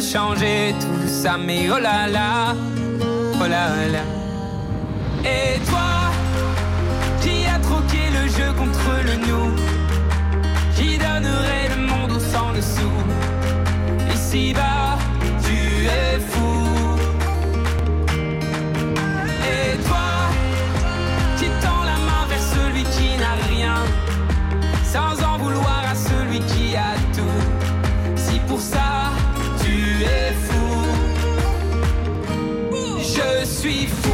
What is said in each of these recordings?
changer tout ça, mais oh là là, oh là là. Et toi, qui a troqué le jeu contre le nous, qui donnerait le monde au sang dessous, ici-bas, tu es fou. Et toi, qui tend la main vers celui qui n'a rien, sans en vouloir à celui qui a tout. Si pour ça, suis fou.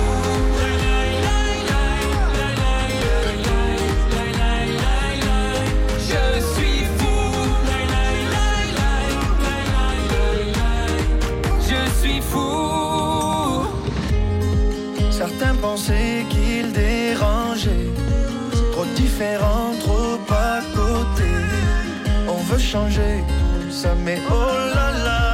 Je suis fou. Je suis fou. Certains pensaient qu'il dérangeait. Trop différent, trop à côté. On veut changer ça, mais oh là là,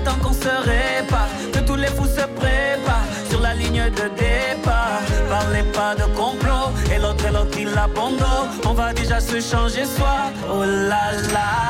temps qu'on se répare. Que tous les fous se préparent sur la ligne de départ. Parlez pas de complot. Et l'autre et l'autre il abandonne. On va déjà se changer soi. Oh là là.